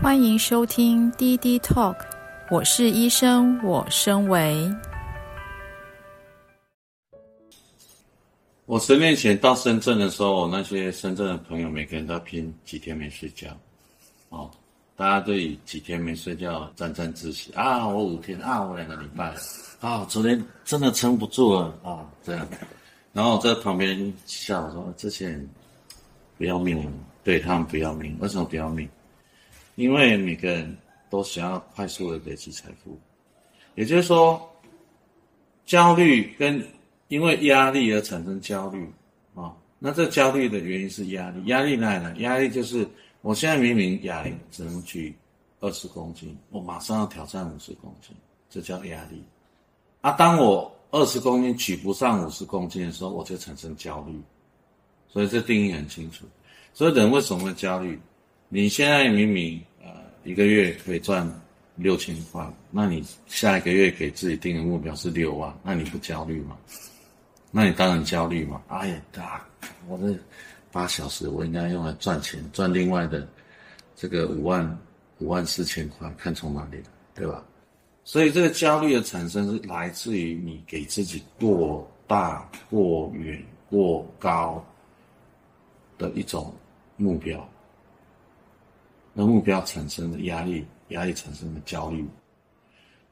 欢迎收听滴滴 Talk，我是医生，我身为。我十年前到深圳的时候，我那些深圳的朋友每个人都拼几天没睡觉，哦，大家对几天没睡觉沾沾自喜啊！我五天啊，我两个礼拜啊，昨天真的撑不住了啊，这样。然后我在旁边笑说：“这些人不要命了，对他们不要命，为什么不要命？”因为每个人都想要快速的累积财富，也就是说，焦虑跟因为压力而产生焦虑啊、那这焦虑的原因是压力，压力哪来呢？压力就是我现在明明哑铃只能举二十公斤，我马上要挑战五十公斤，这叫压力。啊，当我二十公斤举不上五十公斤的时候，我就产生焦虑。所以这定义很清楚。所以人为什么会焦虑？你现在明明呃。一个月可以赚六千块，那你下一个月给自己定的目标是六万，那你不焦虑吗？那你当然焦虑嘛！哎呀，大，我这八小时我应该用来赚钱，赚另外的这个五万五万四千块，看从哪里来，对吧？所以这个焦虑的产生是来自于你给自己过大、过远、过高的一种目标。那目标产生的压力，压力产生的焦虑，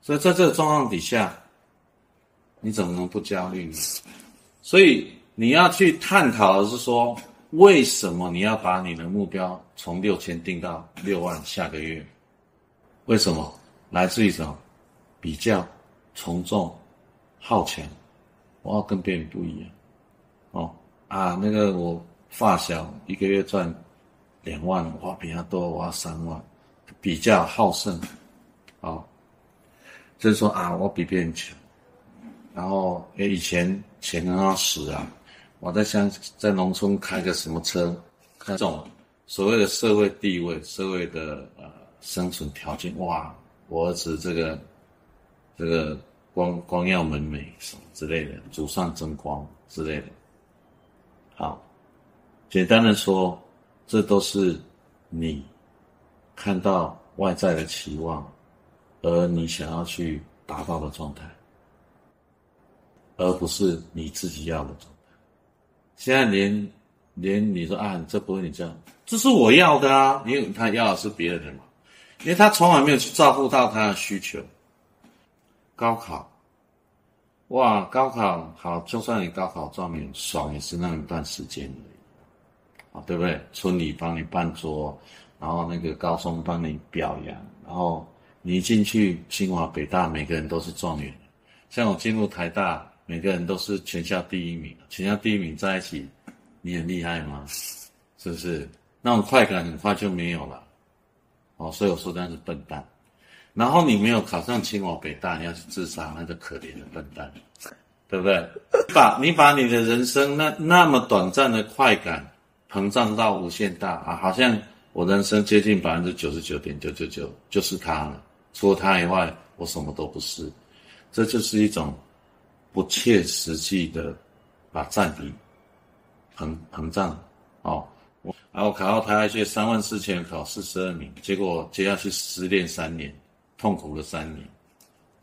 所以在这个状况底下，你怎么能不焦虑呢？所以你要去探讨的是说，为什么你要把你的目标从六千定到六万下个月？为什么？来自于什么？比较、从众、好强，我要跟别人不一样。哦啊，那个我发小一个月赚。两万，我比他多，我要三万，比较好胜，啊、就是说啊，我比别人强，然后诶，以前钱很好使啊，我在乡在农村开个什么车，这种所谓的社会地位、社会的呃生存条件，哇，我儿子这个这个光光耀门楣什么之类的，祖上争光之类的，好，简单的说。这都是你看到外在的期望，而你想要去达到的状态，而不是你自己要的状态。现在连连你说啊，这不是你这样，这是我要的啊，因为他要的是别人的嘛，因为他从来没有去照顾到他的需求。高考，哇，高考好，就算你高考状元，爽也是那一段时间而已。对不对？村里帮你办桌，然后那个高中帮你表扬，然后你一进去清华北大，每个人都是状元。像我进入台大，每个人都是全校第一名。全校第一名在一起，你很厉害吗？是不是？那种快感很快就没有了。哦，所以我说那是笨蛋。然后你没有考上清华北大，你要去自杀，那就可怜的笨蛋，对不对？把你把你的人生那那么短暂的快感。膨胀到无限大啊！好像我人生接近百分之九十九点九九九就是他了，除了他以外，我什么都不是。这就是一种不切实际的把占比膨膨胀哦。我然后考到台大去三万四千考四十二名，结果接下去失恋三年，痛苦了三年，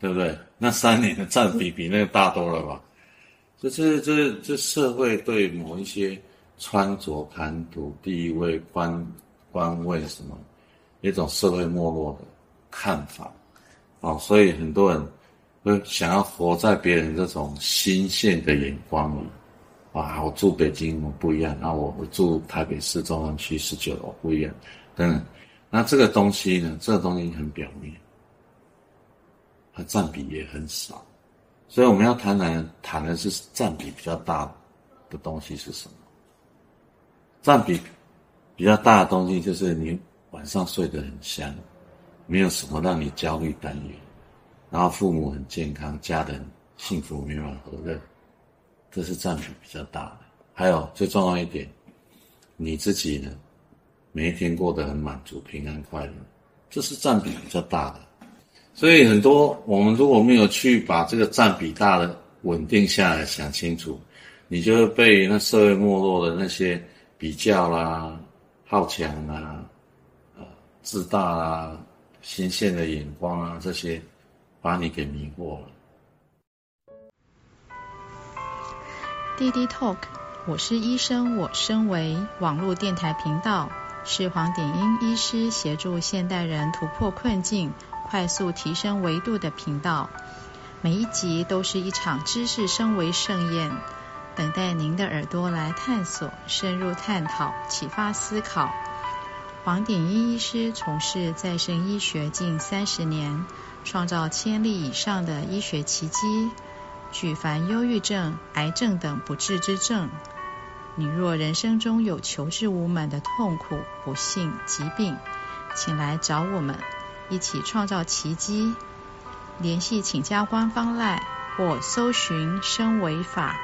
对不对？那三年的占比比那个大多了吧？这这这这社会对某一些。穿着、谈吐、地位、官官位什么，一种社会没落的看法，哦，所以很多人会想要活在别人这种新鲜的眼光里，啊，我住北京我不一样，那我我住台北市中山区十九楼不一样，等等，那这个东西呢，这个东西很表面，它占比也很少，所以我们要谈谈谈的是占比比较大的东西是什么？占比比较大的东西，就是你晚上睡得很香，没有什么让你焦虑担忧，然后父母很健康，家人幸福美满和乐，这是占比比较大的。还有最重要一点，你自己呢，每一天过得很满足、平安、快乐，这是占比比较大的。所以很多我们如果没有去把这个占比大的稳定下来，想清楚，你就会被那社会没落的那些。比较啦，好强啦，呃，自大啊、新鲜的眼光啊这些，把你给迷惑了。滴滴 Talk，我是医生，我身为网络电台频道，是黄点英医师协助现代人突破困境、快速提升维度的频道。每一集都是一场知识升维盛宴，等待您的耳朵来探索、深入探讨、启发思考。黄鼎英医师从事再生医学近三十年，创造千例以上的医学奇迹，举凡忧郁症、癌症等不治之症。你若人生中有求治无门的痛苦、不幸、疾病，请来找我们，一起创造奇迹。联系请加官方 LINE 或搜寻“生维法”